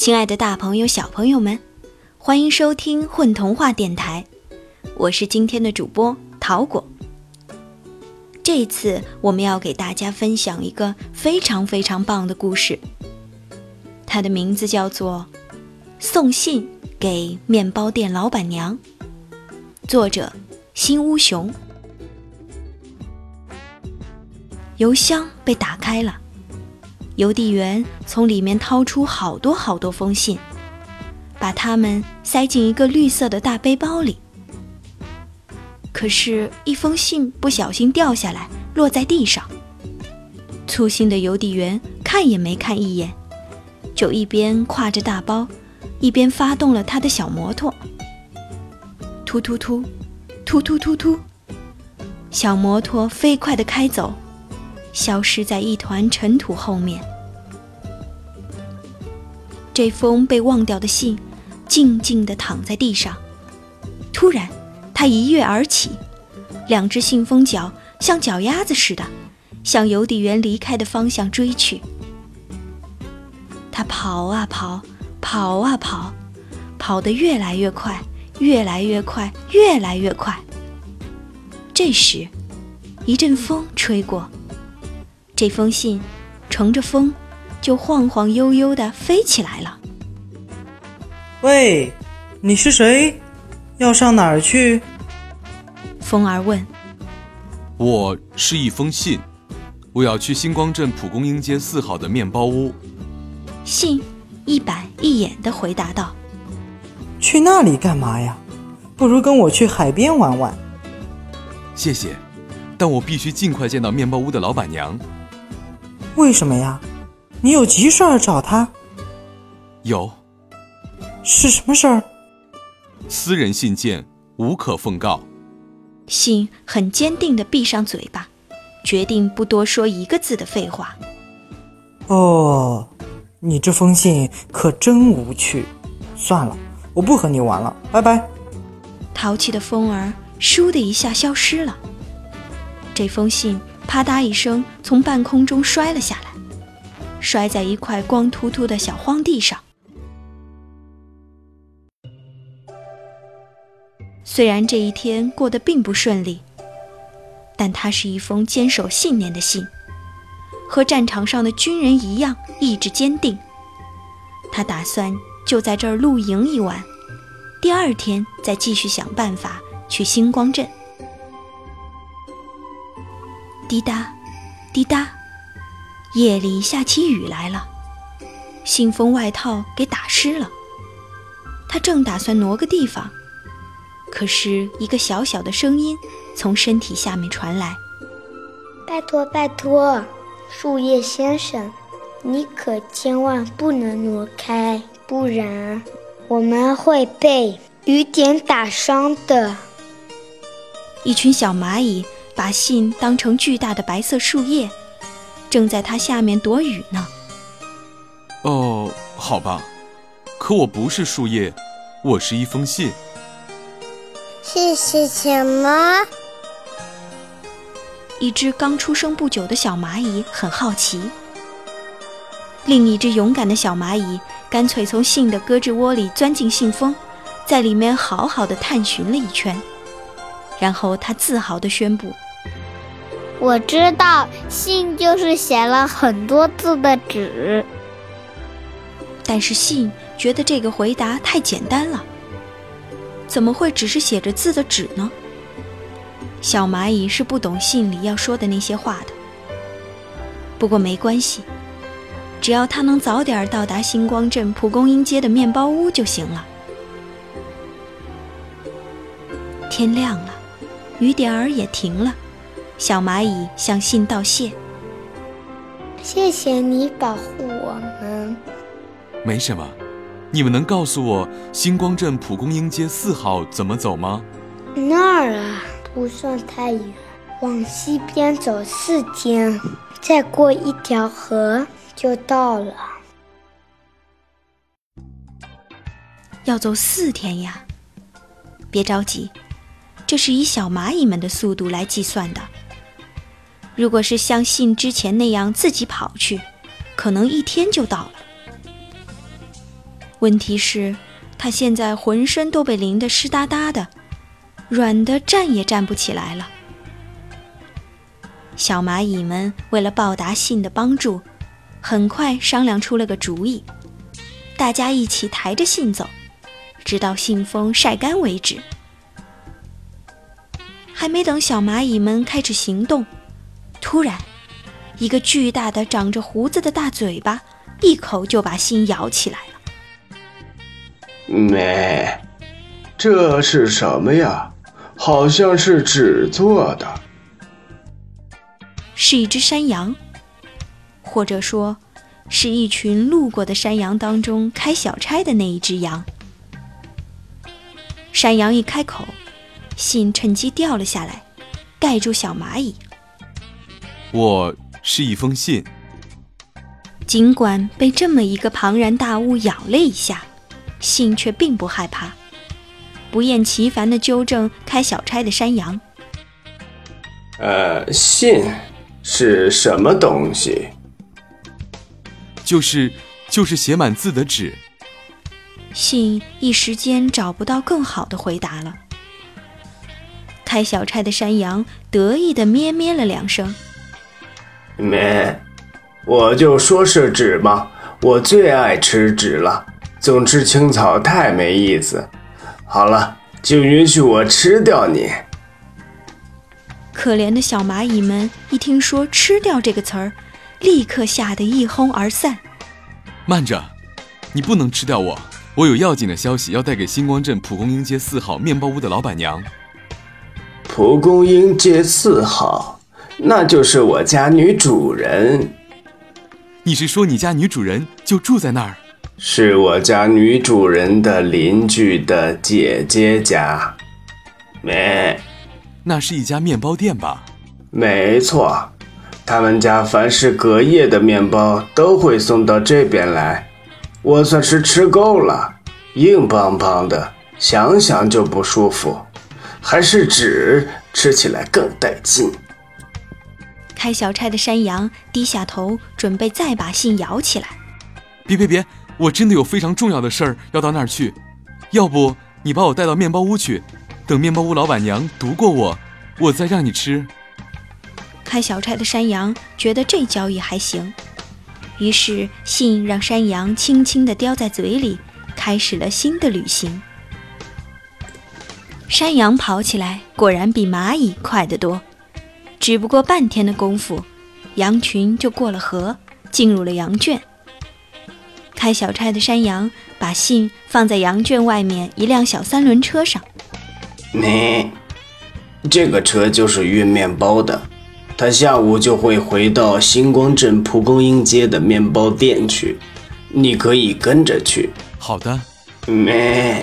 亲爱的，大朋友、小朋友们，欢迎收听混童话电台，我是今天的主播桃果。这一次我们要给大家分享一个非常非常棒的故事，它的名字叫做《送信给面包店老板娘》，作者新乌熊。邮箱被打开了。邮递员从里面掏出好多好多封信，把它们塞进一个绿色的大背包里。可是，一封信不小心掉下来，落在地上。粗心的邮递员看也没看一眼，就一边挎着大包，一边发动了他的小摩托。突突突，突突突突，小摩托飞快地开走。消失在一团尘土后面。这封被忘掉的信，静静地躺在地上。突然，他一跃而起，两只信封脚像脚丫子似的，向邮递员离开的方向追去。他跑啊跑，跑啊跑，跑得越来越快，越来越快，越来越快。这时，一阵风吹过。这封信乘着风，就晃晃悠悠地飞起来了。喂，你是谁？要上哪儿去？风儿问。我是一封信，我要去星光镇蒲公英街四号的面包屋。信一板一眼地回答道：“去那里干嘛呀？不如跟我去海边玩玩。”谢谢，但我必须尽快见到面包屋的老板娘。为什么呀？你有急事儿找他？有。是什么事儿？私人信件，无可奉告。信很坚定的闭上嘴巴，决定不多说一个字的废话。哦，你这封信可真无趣。算了，我不和你玩了，拜拜。淘气的风儿倏的一下消失了。这封信。啪嗒一声，从半空中摔了下来，摔在一块光秃秃的小荒地上。虽然这一天过得并不顺利，但它是一封坚守信念的信，和战场上的军人一样意志坚定。他打算就在这儿露营一晚，第二天再继续想办法去星光镇。滴答，滴答，夜里下起雨来了，信封外套给打湿了。他正打算挪个地方，可是一个小小的声音从身体下面传来：“拜托，拜托，树叶先生，你可千万不能挪开，不然我们会被雨点打伤的。”一群小蚂蚁。把信当成巨大的白色树叶，正在它下面躲雨呢。哦，好吧，可我不是树叶，我是一封信。信是什么？一只刚出生不久的小蚂蚁很好奇。另一只勇敢的小蚂蚁干脆从信的胳肢窝里钻进信封，在里面好好的探寻了一圈，然后它自豪地宣布。我知道，信就是写了很多字的纸。但是信觉得这个回答太简单了，怎么会只是写着字的纸呢？小蚂蚁是不懂信里要说的那些话的。不过没关系，只要它能早点到达星光镇蒲公英街的面包屋就行了。天亮了，雨点儿也停了。小蚂蚁向信道谢：“谢谢你保护我们。”没什么，你们能告诉我星光镇蒲公英街四号怎么走吗？那儿啊，不算太远，往西边走四天，再过一条河就到了。要走四天呀！别着急，这是以小蚂蚁们的速度来计算的。如果是像信之前那样自己跑去，可能一天就到了。问题是，他现在浑身都被淋得湿哒哒的，软的站也站不起来了。小蚂蚁们为了报答信的帮助，很快商量出了个主意，大家一起抬着信走，直到信封晒干为止。还没等小蚂蚁们开始行动，突然，一个巨大的长着胡子的大嘴巴一口就把信咬起来了。没，这是什么呀？好像是纸做的。是一只山羊，或者说，是一群路过的山羊当中开小差的那一只羊。山羊一开口。信趁机掉了下来，盖住小蚂蚁。我是一封信。尽管被这么一个庞然大物咬了一下，信却并不害怕，不厌其烦地纠正开小差的山羊：“呃，信是什么东西？就是就是写满字的纸。”信一时间找不到更好的回答了。开小差的山羊得意地咩咩了两声。咩，我就说是纸嘛，我最爱吃纸了。总吃青草太没意思。好了，就允许我吃掉你。可怜的小蚂蚁们一听说“吃掉”这个词儿，立刻吓得一哄而散。慢着，你不能吃掉我！我有要紧的消息要带给星光镇蒲公英街四号面包屋的老板娘。蒲公英街四号，那就是我家女主人。你是说你家女主人就住在那儿？是我家女主人的邻居的姐姐家。没，那是一家面包店吧？没错，他们家凡是隔夜的面包都会送到这边来。我算是吃够了，硬邦邦的，想想就不舒服。还是纸吃起来更带劲。开小差的山羊低下头，准备再把信咬起来。别别别！我真的有非常重要的事儿要到那儿去。要不你把我带到面包屋去，等面包屋老板娘读过我，我再让你吃。开小差的山羊觉得这交易还行，于是信让山羊轻轻地叼在嘴里，开始了新的旅行。山羊跑起来果然比蚂蚁快得多，只不过半天的功夫，羊群就过了河，进入了羊圈。开小差的山羊把信放在羊圈外面一辆小三轮车上。你，这个车就是运面包的，他下午就会回到星光镇蒲公英街的面包店去，你可以跟着去。好的。没。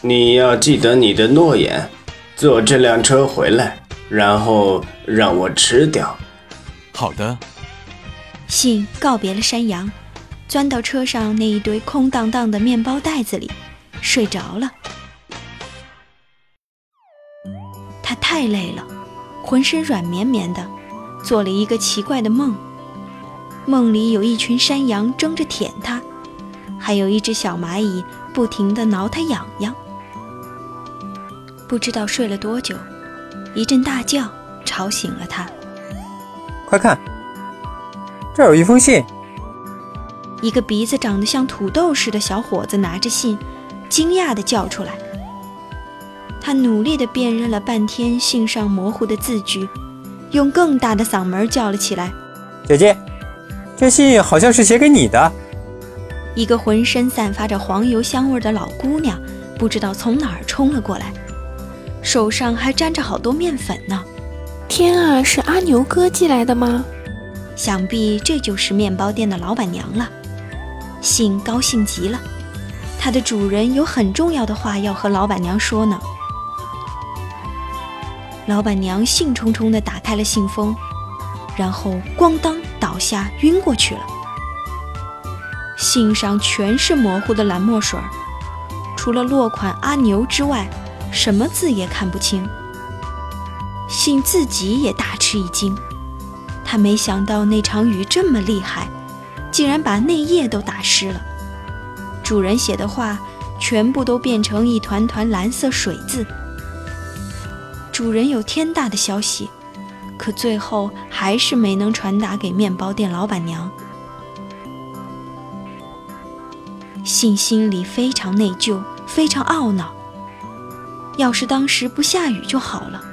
你要记得你的诺言，坐这辆车回来，然后让我吃掉。好的。信告别了山羊，钻到车上那一堆空荡荡的面包袋子里，睡着了。他太累了，浑身软绵绵的，做了一个奇怪的梦。梦里有一群山羊争着舔他，还有一只小蚂蚁不停地挠他痒痒。不知道睡了多久，一阵大叫吵醒了他。快看，这儿有一封信。一个鼻子长得像土豆似的小伙子拿着信，惊讶地叫出来。他努力地辨认了半天信上模糊的字句，用更大的嗓门叫了起来：“姐姐，这信好像是写给你的。”一个浑身散发着黄油香味的老姑娘，不知道从哪儿冲了过来。手上还沾着好多面粉呢！天啊，是阿牛哥寄来的吗？想必这就是面包店的老板娘了。信高兴极了，它的主人有很重要的话要和老板娘说呢。老板娘兴冲冲地打开了信封，然后咣当倒下，晕过去了。信上全是模糊的蓝墨水，除了落款阿牛之外。什么字也看不清，信自己也大吃一惊。他没想到那场雨这么厉害，竟然把内页都打湿了。主人写的话全部都变成一团团蓝色水渍。主人有天大的消息，可最后还是没能传达给面包店老板娘。信心里非常内疚，非常懊恼。要是当时不下雨就好了，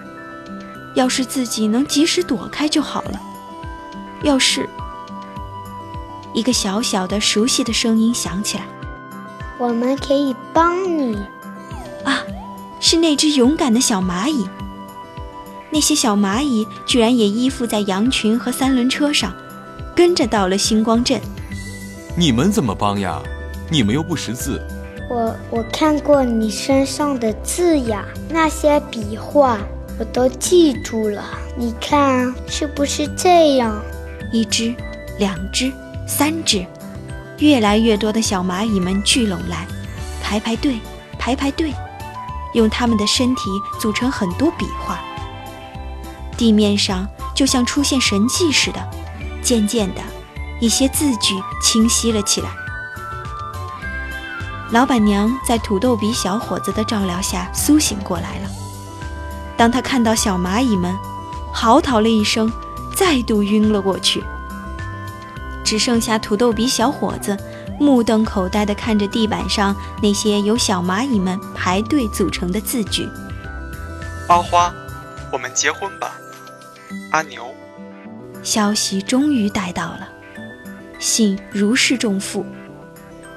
要是自己能及时躲开就好了，要是……一个小小的、熟悉的声音响起来：“我们可以帮你。”啊，是那只勇敢的小蚂蚁。那些小蚂蚁居然也依附在羊群和三轮车上，跟着到了星光镇。你们怎么帮呀？你们又不识字。我我看过你身上的字呀，那些笔画我都记住了。你看是不是这样？一只，两只，三只，越来越多的小蚂蚁们聚拢来，排排队，排排队，用它们的身体组成很多笔画。地面上就像出现神迹似的，渐渐的，一些字句清晰了起来。老板娘在土豆鼻小伙子的照料下苏醒过来了。当她看到小蚂蚁们，嚎啕了一声，再度晕了过去。只剩下土豆鼻小伙子目瞪口呆地看着地板上那些由小蚂蚁们排队组成的字句：“阿花，我们结婚吧。”阿牛，消息终于带到了，信如释重负。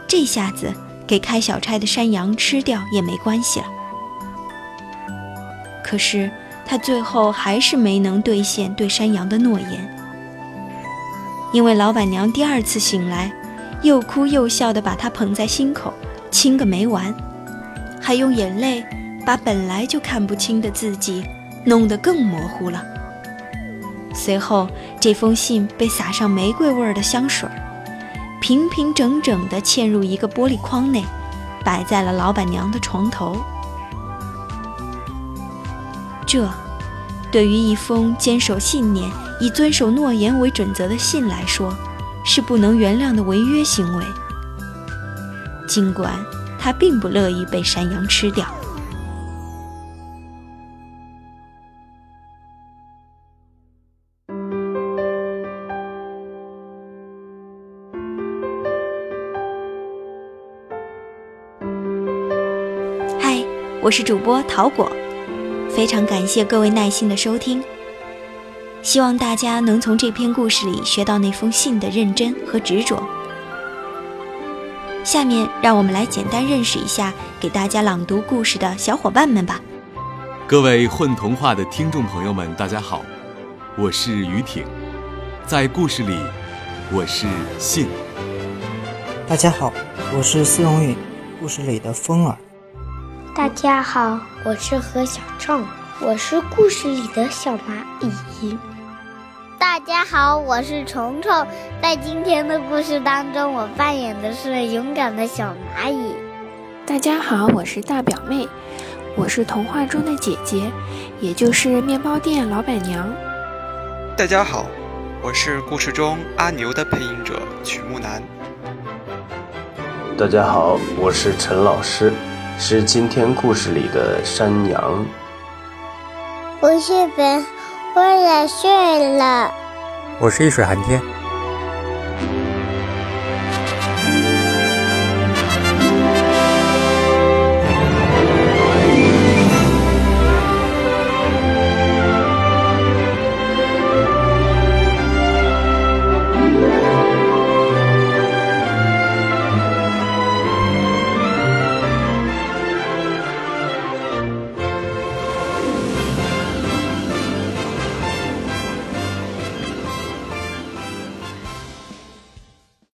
这下子给开小差的山羊吃掉也没关系了。可是他最后还是没能兑现对山羊的诺言，因为老板娘第二次醒来，又哭又笑地把他捧在心口，亲个没完，还用眼泪把本来就看不清的字迹弄得更模糊了。随后，这封信被撒上玫瑰味儿的香水儿，平平整整地嵌入一个玻璃框内，摆在了老板娘的床头。这，对于一封坚守信念、以遵守诺言为准则的信来说，是不能原谅的违约行为。尽管他并不乐意被山羊吃掉。我是主播桃果，非常感谢各位耐心的收听。希望大家能从这篇故事里学到那封信的认真和执着。下面让我们来简单认识一下给大家朗读故事的小伙伴们吧。各位混童话的听众朋友们，大家好，我是于挺，在故事里我是信。大家好，我是司荣允，故事里的风儿。大家好，我是何小畅，我是故事里的小蚂蚁。大家好，我是虫虫，在今天的故事当中，我扮演的是勇敢的小蚂蚁。大家好，我是大表妹，我是童话中的姐姐，也就是面包店老板娘。大家好，我是故事中阿牛的配音者曲木南。大家好，我是陈老师。是今天故事里的山羊。我是本，我也睡了。我是一水寒天。